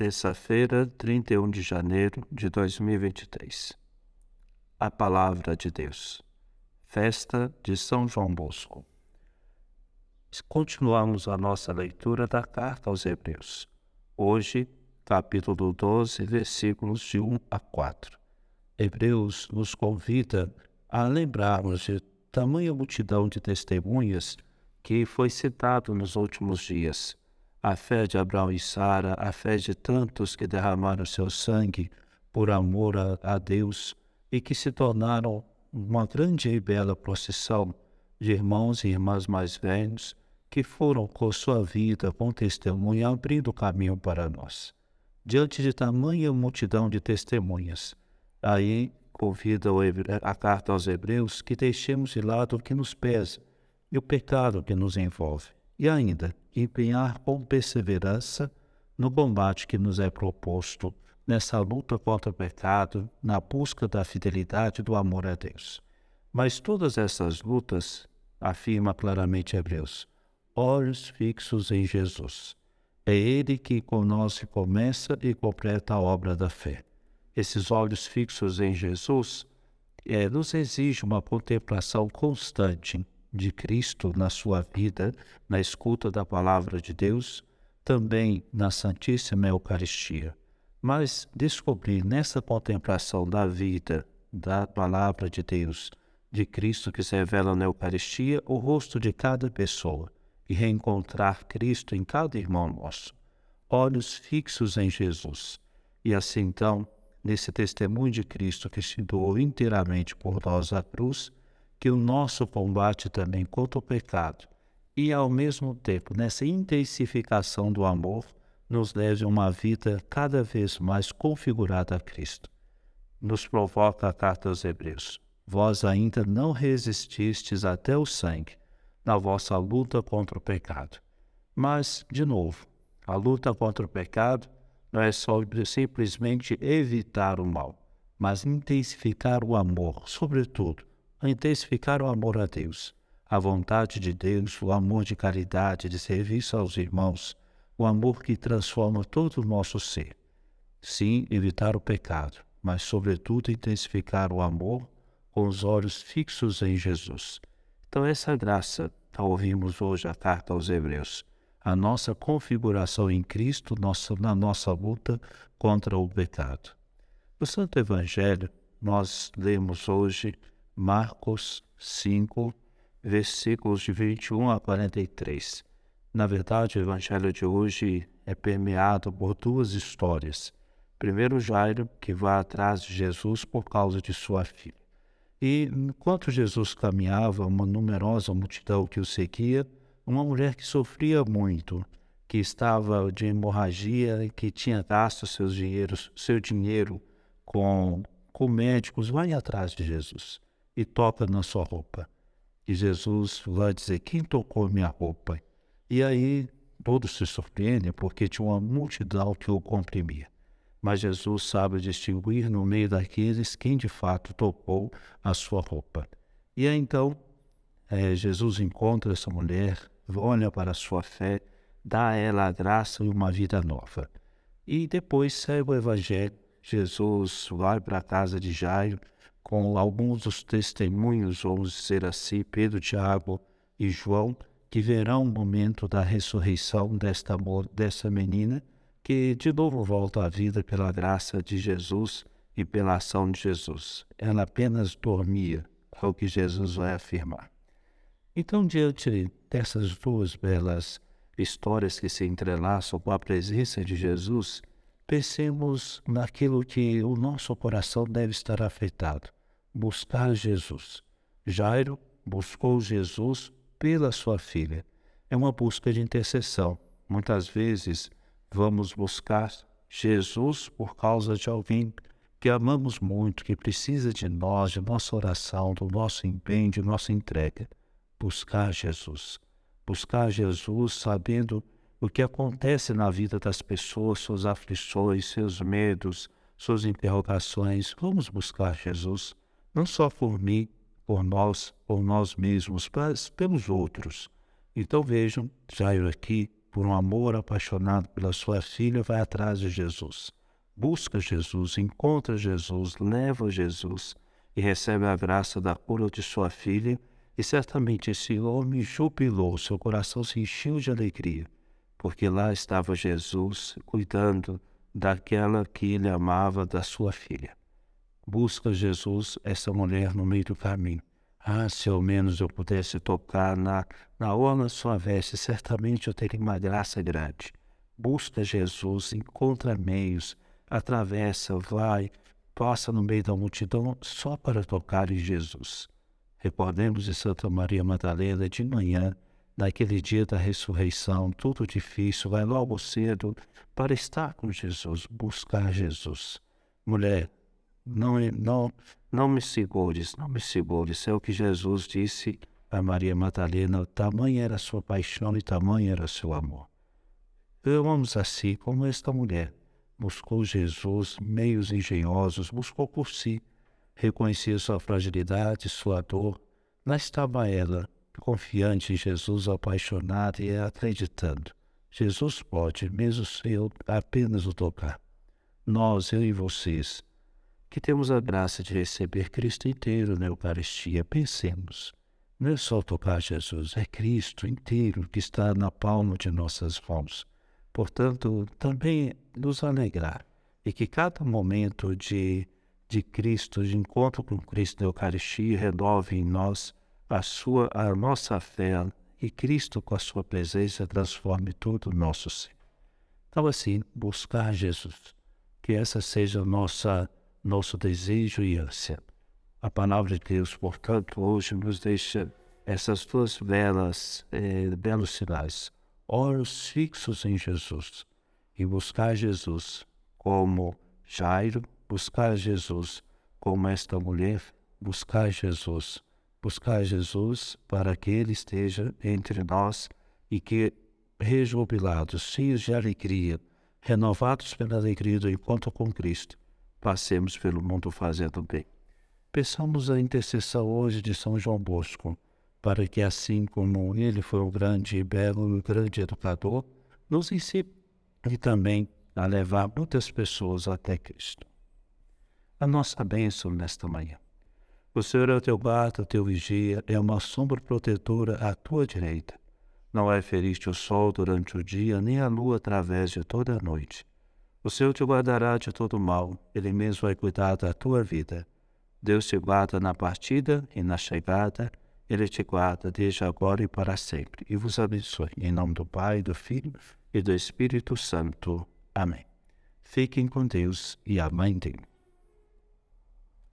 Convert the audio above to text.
terça-feira, 31 de janeiro de 2023. A Palavra de Deus. Festa de São João Bosco. Continuamos a nossa leitura da carta aos Hebreus. Hoje, capítulo 12, versículos de 1 a 4. Hebreus nos convida a lembrarmos de tamanha multidão de testemunhas que foi citado nos últimos dias a fé de Abraão e Sara, a fé de tantos que derramaram seu sangue por amor a, a Deus e que se tornaram uma grande e bela procissão de irmãos e irmãs mais velhos que foram com sua vida, com testemunho, abrindo caminho para nós. Diante de tamanha multidão de testemunhas, aí convida a carta aos Hebreus que deixemos de lado o que nos pesa e o pecado que nos envolve e ainda empenhar com perseverança no combate que nos é proposto nessa luta contra o pecado, na busca da fidelidade e do amor a Deus. Mas todas essas lutas, afirma claramente Hebreus, olhos fixos em Jesus. É Ele que conosco começa e completa a obra da fé. Esses olhos fixos em Jesus é, nos exige uma contemplação constante de Cristo na sua vida, na escuta da palavra de Deus, também na Santíssima Eucaristia. Mas descobrir nessa contemplação da vida, da palavra de Deus, de Cristo que se revela na Eucaristia, o rosto de cada pessoa e reencontrar Cristo em cada irmão nosso. Olhos fixos em Jesus. E assim então, nesse testemunho de Cristo que se doou inteiramente por nós à cruz, que o nosso combate também contra o pecado e, ao mesmo tempo, nessa intensificação do amor, nos leve a uma vida cada vez mais configurada a Cristo. Nos provoca a carta aos Hebreus. Vós ainda não resististes até o sangue na vossa luta contra o pecado. Mas, de novo, a luta contra o pecado não é só simplesmente evitar o mal, mas intensificar o amor, sobretudo, a intensificar o amor a Deus, a vontade de Deus, o amor de caridade, de serviço aos irmãos, o amor que transforma todo o nosso ser. Sim, evitar o pecado, mas, sobretudo, intensificar o amor com os olhos fixos em Jesus. Então, essa graça, ao ouvirmos hoje a carta aos Hebreus, a nossa configuração em Cristo nossa, na nossa luta contra o pecado. No Santo Evangelho, nós lemos hoje Marcos 5, versículos de 21 a 43. Na verdade, o evangelho de hoje é permeado por duas histórias. Primeiro, Jairo, que vai atrás de Jesus por causa de sua filha. E enquanto Jesus caminhava, uma numerosa multidão que o seguia, uma mulher que sofria muito, que estava de hemorragia e que tinha gasto seus dinheiros, seu dinheiro com, com médicos, vai atrás de Jesus e toca na sua roupa. E Jesus vai dizer: Quem tocou minha roupa? E aí todos se surpreendem porque tinha uma multidão que o comprimia. Mas Jesus sabe distinguir no meio daqueles quem de fato tocou a sua roupa. E aí então é, Jesus encontra essa mulher, olha para a sua fé, dá a ela a graça e uma vida nova. E depois segue o Evangelho. Jesus vai para a casa de Jairo com alguns dos testemunhos, vamos dizer assim, Pedro, Tiago e João, que verão o momento da ressurreição desta, dessa menina, que de novo volta à vida pela graça de Jesus e pela ação de Jesus. Ela apenas dormia, é o que Jesus vai afirmar. Então, diante dessas duas belas histórias que se entrelaçam com a presença de Jesus, pensemos naquilo que o nosso coração deve estar afetado. Buscar Jesus. Jairo buscou Jesus pela sua filha. É uma busca de intercessão. Muitas vezes vamos buscar Jesus por causa de alguém que amamos muito, que precisa de nós, de nossa oração, do nosso empenho, de nossa entrega. Buscar Jesus. Buscar Jesus sabendo o que acontece na vida das pessoas, suas aflições, seus medos, suas interrogações. Vamos buscar Jesus, não só por mim, por nós, por nós mesmos, mas pelos outros. Então vejam, Jairo aqui por um amor apaixonado pela sua filha, vai atrás de Jesus. Busca Jesus, encontra Jesus, leva Jesus e recebe a graça da cura de sua filha. E certamente esse homem jubilou, seu coração se encheu de alegria, porque lá estava Jesus cuidando daquela que ele amava, da sua filha. Busca Jesus, essa mulher, no meio do caminho. Ah, se ao menos eu pudesse tocar na, na orla sua veste, certamente eu teria uma graça grande. Busca Jesus, encontra meios, atravessa, vai, passa no meio da multidão só para tocar em Jesus. Recordemos de Santa Maria Madalena de manhã, naquele dia da ressurreição, tudo difícil, vai logo cedo para estar com Jesus, buscar Jesus. Mulher, não, não, não me segures, não me segures. É o que Jesus disse a Maria Madalena. Tamanha era a sua paixão e tamanho era o seu amor. Vamos assim como esta mulher. Buscou Jesus, meios engenhosos, buscou por si. Reconhecia sua fragilidade, sua dor. Lá estava ela, confiante em Jesus, apaixonada e acreditando. Jesus pode, mesmo se eu apenas o tocar. Nós, eu e vocês, que temos a graça de receber Cristo inteiro na Eucaristia, pensemos. Não é só tocar Jesus, é Cristo inteiro que está na palma de nossas mãos. Portanto, também nos alegrar e que cada momento de, de Cristo, de encontro com Cristo na Eucaristia, renove em nós a, sua, a nossa fé e Cristo, com a sua presença, transforme todo o nosso ser. Então, assim, buscar Jesus, que essa seja nossa nosso desejo e ânsia. A palavra de Deus, portanto, hoje nos deixa essas duas belas, eh, belos sinais. Olhos fixos em Jesus e buscar Jesus como Jairo, buscar Jesus como esta mulher, buscar Jesus, buscar Jesus para que Ele esteja entre nós e que, rejubilados, cheios de alegria, renovados pela alegria do encontro com Cristo, passemos pelo mundo fazendo bem. Peçamos a intercessão hoje de São João Bosco, para que assim como ele foi o grande e belo e grande educador, nos ensine também a levar muitas pessoas até Cristo. A nossa bênção nesta manhã. O Senhor é o teu guarda, o teu vigia, é uma sombra protetora à tua direita. Não é feriste o sol durante o dia, nem a lua através de toda a noite. O Senhor te guardará de todo mal, Ele mesmo vai cuidar da tua vida. Deus te guarda na partida e na chegada, Ele te guarda desde agora e para sempre, e vos abençoe. Em nome do Pai, do Filho e do Espírito Santo. Amém. Fiquem com Deus e a Mãe dele.